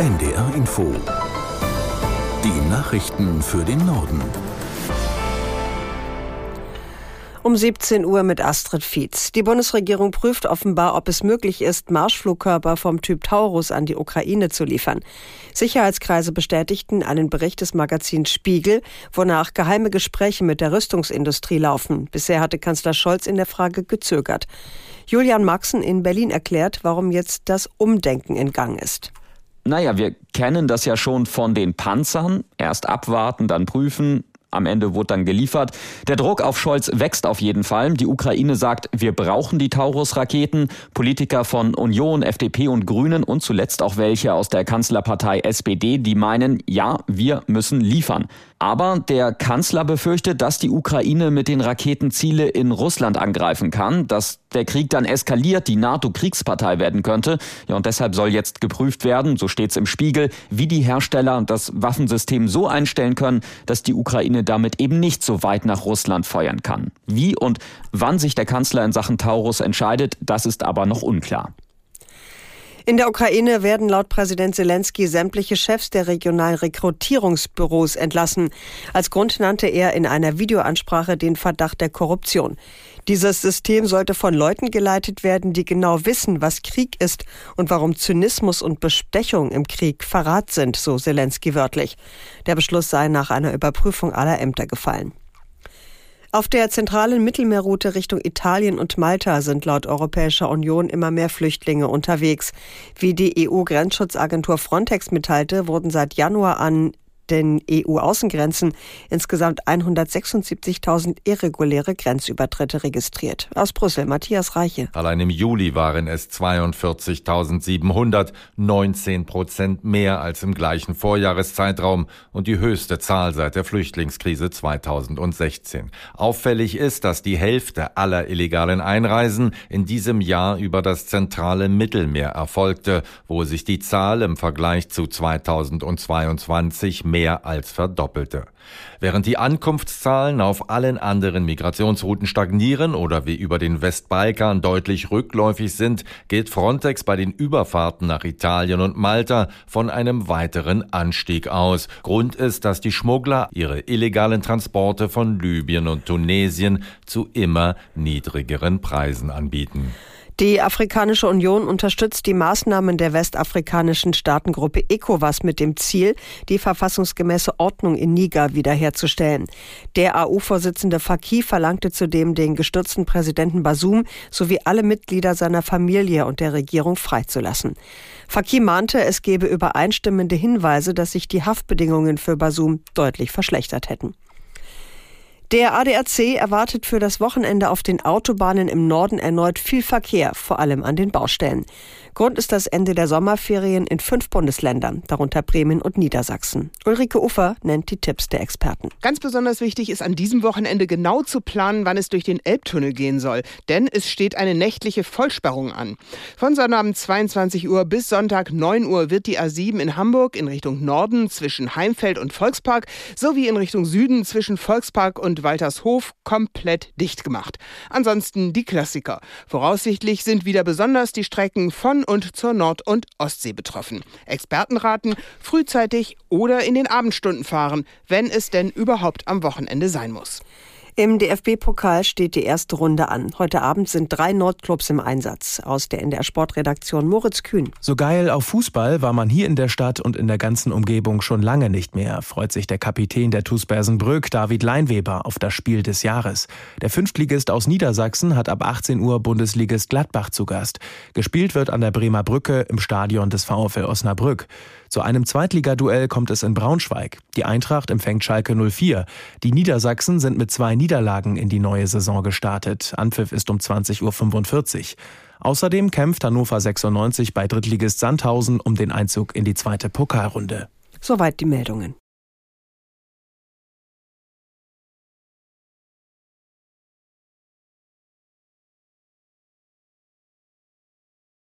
NDR Info. Die Nachrichten für den Norden. Um 17 Uhr mit Astrid Fietz. Die Bundesregierung prüft offenbar, ob es möglich ist, Marschflugkörper vom Typ Taurus an die Ukraine zu liefern. Sicherheitskreise bestätigten einen Bericht des Magazins Spiegel, wonach geheime Gespräche mit der Rüstungsindustrie laufen. Bisher hatte Kanzler Scholz in der Frage gezögert. Julian Maxen in Berlin erklärt, warum jetzt das Umdenken in Gang ist. Naja, wir kennen das ja schon von den Panzern. Erst abwarten, dann prüfen, am Ende wurde dann geliefert. Der Druck auf Scholz wächst auf jeden Fall. Die Ukraine sagt, wir brauchen die Taurus-Raketen. Politiker von Union, FDP und Grünen und zuletzt auch welche aus der Kanzlerpartei SPD, die meinen, ja, wir müssen liefern. Aber der Kanzler befürchtet, dass die Ukraine mit den Raketen Ziele in Russland angreifen kann, dass der Krieg dann eskaliert, die NATO-Kriegspartei werden könnte. Ja, und deshalb soll jetzt geprüft werden, so steht es im Spiegel, wie die Hersteller das Waffensystem so einstellen können, dass die Ukraine damit eben nicht so weit nach Russland feuern kann. Wie und wann sich der Kanzler in Sachen Taurus entscheidet, das ist aber noch unklar. In der Ukraine werden laut Präsident Zelensky sämtliche Chefs der regionalen Rekrutierungsbüros entlassen. Als Grund nannte er in einer Videoansprache den Verdacht der Korruption. Dieses System sollte von Leuten geleitet werden, die genau wissen, was Krieg ist und warum Zynismus und Bestechung im Krieg Verrat sind, so Zelensky wörtlich. Der Beschluss sei nach einer Überprüfung aller Ämter gefallen. Auf der zentralen Mittelmeerroute Richtung Italien und Malta sind laut Europäischer Union immer mehr Flüchtlinge unterwegs. Wie die EU-Grenzschutzagentur Frontex mitteilte, wurden seit Januar an den EU-Außengrenzen insgesamt 176.000 irreguläre Grenzübertritte registriert. Aus Brüssel, Matthias Reiche. Allein im Juli waren es 42.700, 19 Prozent mehr als im gleichen Vorjahreszeitraum und die höchste Zahl seit der Flüchtlingskrise 2016. Auffällig ist, dass die Hälfte aller illegalen Einreisen in diesem Jahr über das zentrale Mittelmeer erfolgte, wo sich die Zahl im Vergleich zu 2022 mehr mehr als verdoppelte. Während die Ankunftszahlen auf allen anderen Migrationsrouten stagnieren oder wie über den Westbalkan deutlich rückläufig sind, geht Frontex bei den Überfahrten nach Italien und Malta von einem weiteren Anstieg aus. Grund ist, dass die Schmuggler ihre illegalen Transporte von Libyen und Tunesien zu immer niedrigeren Preisen anbieten. Die Afrikanische Union unterstützt die Maßnahmen der westafrikanischen Staatengruppe ECOWAS mit dem Ziel, die verfassungsgemäße Ordnung in Niger wiederherzustellen. Der AU-Vorsitzende Faki verlangte zudem den gestürzten Präsidenten Basum sowie alle Mitglieder seiner Familie und der Regierung freizulassen. Faki mahnte, es gebe übereinstimmende Hinweise, dass sich die Haftbedingungen für Basum deutlich verschlechtert hätten. Der ADAC erwartet für das Wochenende auf den Autobahnen im Norden erneut viel Verkehr, vor allem an den Baustellen. Grund ist das Ende der Sommerferien in fünf Bundesländern, darunter Bremen und Niedersachsen. Ulrike Uffer nennt die Tipps der Experten. Ganz besonders wichtig ist an diesem Wochenende genau zu planen, wann es durch den Elbtunnel gehen soll. Denn es steht eine nächtliche Vollsperrung an. Von Sonnabend 22 Uhr bis Sonntag 9 Uhr wird die A7 in Hamburg in Richtung Norden zwischen Heimfeld und Volkspark sowie in Richtung Süden zwischen Volkspark und Waltershof komplett dicht gemacht. Ansonsten die Klassiker. Voraussichtlich sind wieder besonders die Strecken von und zur Nord- und Ostsee betroffen. Experten raten, frühzeitig oder in den Abendstunden fahren, wenn es denn überhaupt am Wochenende sein muss. Im DFB-Pokal steht die erste Runde an. Heute Abend sind drei Nordclubs im Einsatz. Aus der NDR Sportredaktion Moritz Kühn. So geil auf Fußball war man hier in der Stadt und in der ganzen Umgebung schon lange nicht mehr, freut sich der Kapitän der TuS Bersenbrück, David Leinweber, auf das Spiel des Jahres. Der Fünftligist aus Niedersachsen hat ab 18 Uhr Bundesligist Gladbach zu Gast. Gespielt wird an der Bremer Brücke im Stadion des VfL Osnabrück. Zu einem Zweitligaduell kommt es in Braunschweig. Die Eintracht empfängt Schalke 04. Die Niedersachsen sind mit zwei Niederlagen in die neue Saison gestartet. Anpfiff ist um 20.45 Uhr. Außerdem kämpft Hannover 96 bei Drittligist Sandhausen um den Einzug in die zweite Pokalrunde. Soweit die Meldungen.